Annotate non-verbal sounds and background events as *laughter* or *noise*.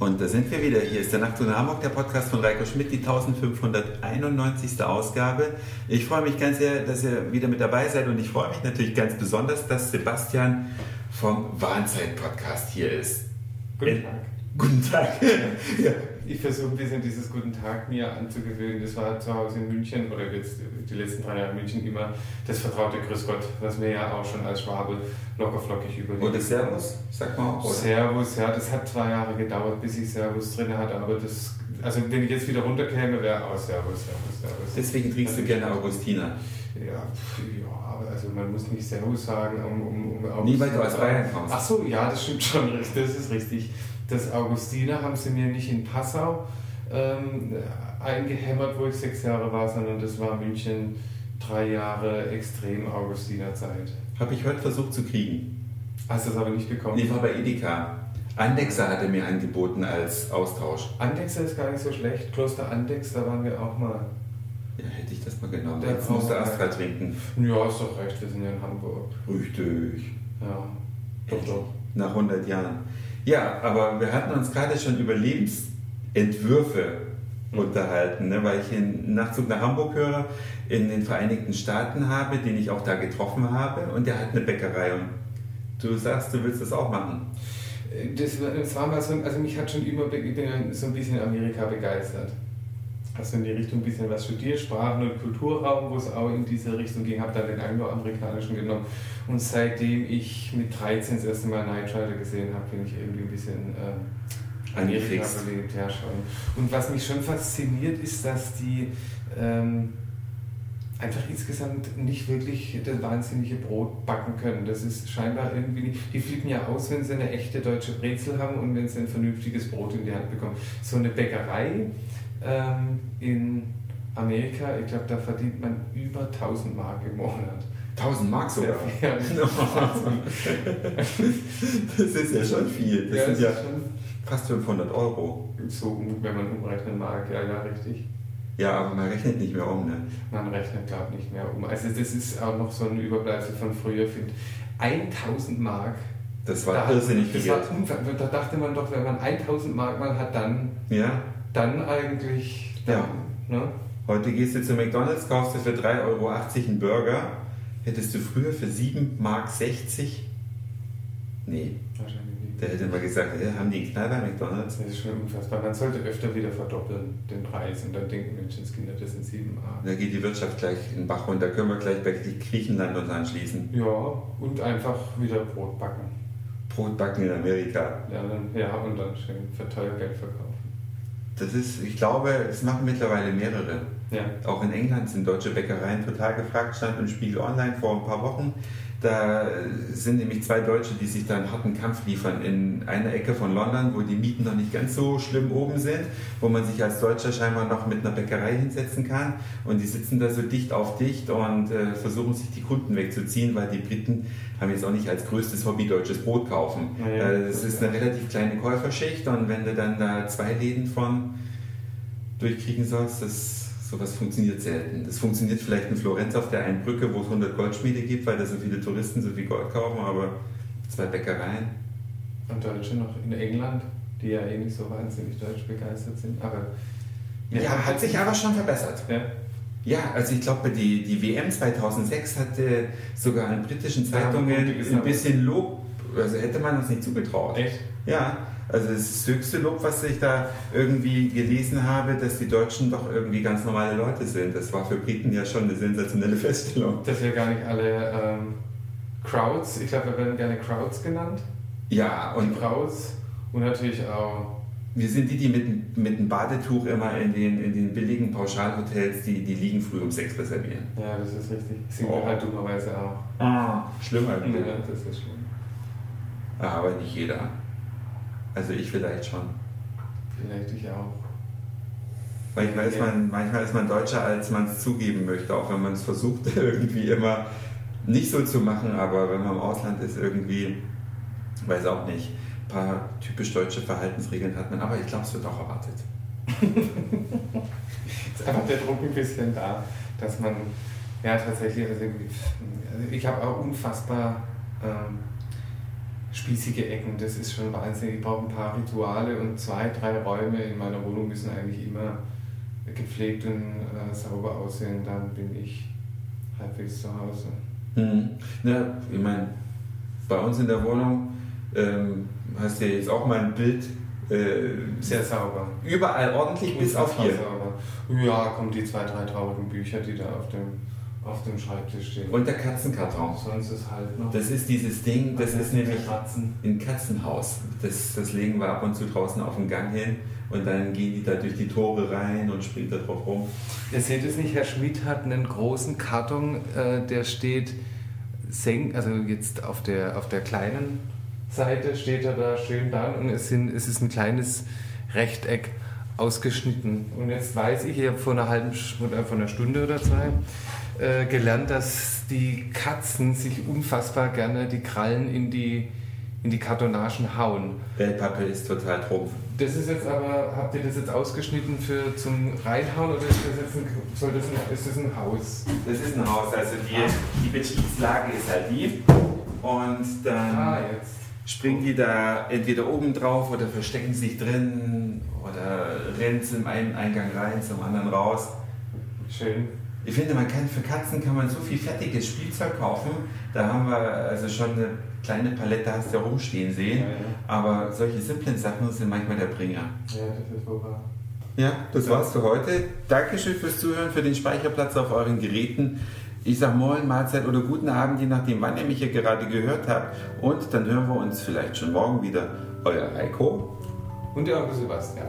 Und da sind wir wieder. Hier ist der Nacht in Hamburg, der Podcast von Reiko Schmidt, die 1591. Ausgabe. Ich freue mich ganz sehr, dass ihr wieder mit dabei seid und ich freue mich natürlich ganz besonders, dass Sebastian vom Warnzeit-Podcast hier ist. Guten Tag. Guten Tag. *laughs* ja. Ich versuche ein bisschen dieses Guten Tag mir anzugewöhnen. Das war zu Hause in München oder jetzt die letzten drei Jahre in München immer das vertraute Grüß Gott, was mir ja auch schon als Schwabe lockerflockig überlegt. Oder Servus, sag mal auch. Oder? Servus, ja, das hat zwei Jahre gedauert, bis ich Servus drin hatte, aber das, also wenn ich jetzt wieder runterkäme, wäre auch Servus, Servus, Servus. Deswegen trinkst du gerne Augustiner. Ja, ja, also man muss nicht Servus sagen, um, um, um Nie, weil du aus Bayern kommst. Ach so, ja, das stimmt schon, *laughs* das ist richtig das Augustiner haben sie mir nicht in Passau ähm, eingehämmert, wo ich sechs Jahre war, sondern das war München drei Jahre extrem Augustinerzeit. Habe ich heute versucht zu kriegen. Hast du das aber nicht bekommen? Ich war bei Edeka. Andexer hatte mir angeboten als Austausch. Andexer ist gar nicht so schlecht. Kloster Andex, da waren wir auch mal. Ja, hätte ich das mal genommen. Der Jetzt musste Astra trinken. Ja, ist doch recht, wir sind ja in Hamburg. Richtig. Ja. Doch, doch. Nach 100 Jahren. Ja, aber wir hatten uns gerade schon über Lebensentwürfe unterhalten, ne, weil ich einen Nachzug nach Hamburg höre, in den Vereinigten Staaten habe, den ich auch da getroffen habe. Und der hat eine Bäckerei. Und du sagst, du willst das auch machen. Das, das war mal so, also mich hat schon immer, so ein bisschen Amerika begeistert also in die Richtung ein bisschen was studiert, Sprachen- und Kulturraum, wo es auch in diese Richtung ging, habe dann den angloamerikanischen genommen. Und seitdem ich mit 13 das erste Mal Night Rider gesehen habe, bin ich irgendwie ein bisschen äh, verliebt. Ja, schon. Und was mich schon fasziniert, ist, dass die ähm, einfach insgesamt nicht wirklich das wahnsinnige Brot backen können. Das ist scheinbar irgendwie nicht. Die flippen ja aus, wenn sie eine echte deutsche Brezel haben und wenn sie ein vernünftiges Brot in die Hand bekommen. So eine Bäckerei ähm, in Amerika, ich glaube, da verdient man über 1000 Mark im Monat. 1000 Mark sogar? *laughs* Ja, *laughs* das ist ja schon viel. Das ja, sind ja fast 500 Euro. So, wenn man umrechnen mag, ja, ja, richtig. Ja, aber man rechnet nicht mehr um, ne? Man rechnet, glaube ich, nicht mehr um. Also das ist auch noch so ein Überbleibsel von früher, finde 1000 Mark. Das war da irrsinnig viel Geld. Da dachte man doch, wenn man 1000 Mark mal hat, dann... Ja dann eigentlich. Dann, ja. Ne? Heute gehst du zu McDonalds, kaufst du für 3,80 Euro einen Burger. Hättest du früher für 7,60 Mark? Nee. Wahrscheinlich nicht. Da hätte man gesagt, ja, haben die einen Knall bei McDonalds? Das ist schon unfassbar. Man sollte öfter wieder verdoppeln, den Preis. Und dann denken Menschenskinder, das sind 7 Mark. Da geht die Wirtschaft gleich in den Bach runter. Da können wir gleich bei Griechenland uns anschließen. Ja, und einfach wieder Brot backen. Brot backen in Amerika. Ja, dann, ja und dann schön für teuer Geld verkaufen. Das ist, ich glaube, es machen mittlerweile mehrere. Ja. Auch in England sind deutsche Bäckereien total gefragt, stand im Spiegel Online vor ein paar Wochen. Da sind nämlich zwei Deutsche, die sich da einen harten Kampf liefern in einer Ecke von London, wo die Mieten noch nicht ganz so schlimm oben sind, wo man sich als Deutscher scheinbar noch mit einer Bäckerei hinsetzen kann. Und die sitzen da so dicht auf dicht und äh, versuchen sich die Kunden wegzuziehen, weil die Briten haben jetzt auch nicht als größtes Hobby deutsches Brot kaufen. Ja, äh, das ist eine relativ kleine Käuferschicht und wenn du dann da zwei Läden von durchkriegen sollst, das sowas funktioniert selten. Das funktioniert vielleicht in Florenz auf der einen Brücke, wo es 100 Goldschmiede gibt, weil da so viele Touristen so viel Gold kaufen, aber zwei Bäckereien. Und Deutsche noch in England, die ja eh nicht so wahnsinnig deutsch begeistert sind. Aber ja, hat sich aber schon verbessert. Ja. Ja, also ich glaube, die, die WM 2006 hatte sogar in britischen Zeitungen ein bisschen Lob, also hätte man uns nicht zugetraut. Echt? Ja, also das ist das höchste Lob, was ich da irgendwie gelesen habe, dass die Deutschen doch irgendwie ganz normale Leute sind. Das war für Briten ja schon eine sensationelle Feststellung. Dass wir gar nicht alle ähm, Crowds, ich glaube, wir werden gerne Crowds genannt. Ja, und Crowds und natürlich auch wir sind die, die mit, mit dem Badetuch immer in den, in den billigen Pauschalhotels, die, die liegen früh um sechs reservieren. Ja, das ist richtig. Sind oh. wir halt dummerweise auch. Ah, schlimmer. Ja, das ist schlimm. Aber nicht jeder. Also ich vielleicht schon. Vielleicht ich auch. Manchmal ist, man, manchmal ist man deutscher, als man es zugeben möchte, auch wenn man es versucht, *laughs* irgendwie immer nicht so zu machen, aber wenn man im Ausland ist, irgendwie, weiß auch nicht, ein paar typisch deutsche Verhaltensregeln hat man, aber ich glaube, es wird auch erwartet. *laughs* ist einfach der Druck ein bisschen da, dass man, ja tatsächlich, also ich habe auch unfassbar ähm, spießige Ecken. Das ist schon wahnsinnig. Ich brauche ein paar Rituale und zwei, drei Räume in meiner Wohnung müssen eigentlich immer gepflegt und äh, sauber aussehen. Dann bin ich halbwegs zu Hause. Mhm. Ja, ich meine, bei uns in der Wohnung ähm, hast du ja jetzt auch mal ein Bild. Äh, Sehr sauber. Überall ordentlich, bis auf hier. Sauber. Ja, kommen die zwei, drei traurigen Bücher, die da auf dem auf dem Schreibtisch stehen. Und der Katzenkarton. Sonst ist halt noch. Das ist dieses Ding, das ist nämlich Katzen. ein Katzenhaus. Das, das legen wir ab und zu draußen auf den Gang hin und dann gehen die da durch die Tore rein und springen da drauf rum. Ihr seht es nicht, Herr Schmidt hat einen großen Karton, äh, der steht senk, also jetzt auf der, auf der kleinen Seite steht er da schön da und es, sind, es ist ein kleines Rechteck ausgeschnitten. Und jetzt weiß ich, ich habe vor einer halben oder vor einer Stunde oder zwei äh, gelernt, dass die Katzen sich unfassbar gerne die Krallen in die, in die Kartonagen hauen. Wellpappe ist total trumpf. Das ist jetzt aber, habt ihr das jetzt ausgeschnitten für zum Reinhauen oder ist das jetzt ein, soll das ein, ist das ein Haus? Das ist ein Haus, also die, die Betriebslage ist halt die. Und dann ah, springen die da entweder oben drauf oder verstecken sich drin oder rennen zum einen Eingang rein, zum anderen raus. Schön. Ich finde, man kann für Katzen kann man so viel fertiges Spielzeug kaufen. Da haben wir also schon eine kleine Palette, hast du ja rumstehen sehen. Ja, ja. Aber solche simplen Sachen sind manchmal der Bringer. Ja, das ist wohl wahr. Ja, das ja. war's für heute. Dankeschön fürs Zuhören, für den Speicherplatz auf euren Geräten. Ich sage Moin, Mahlzeit oder guten Abend, je nachdem, wann ihr mich hier gerade gehört habt. Und dann hören wir uns vielleicht schon morgen wieder. Euer Heiko. Und der Onkel Sebastian.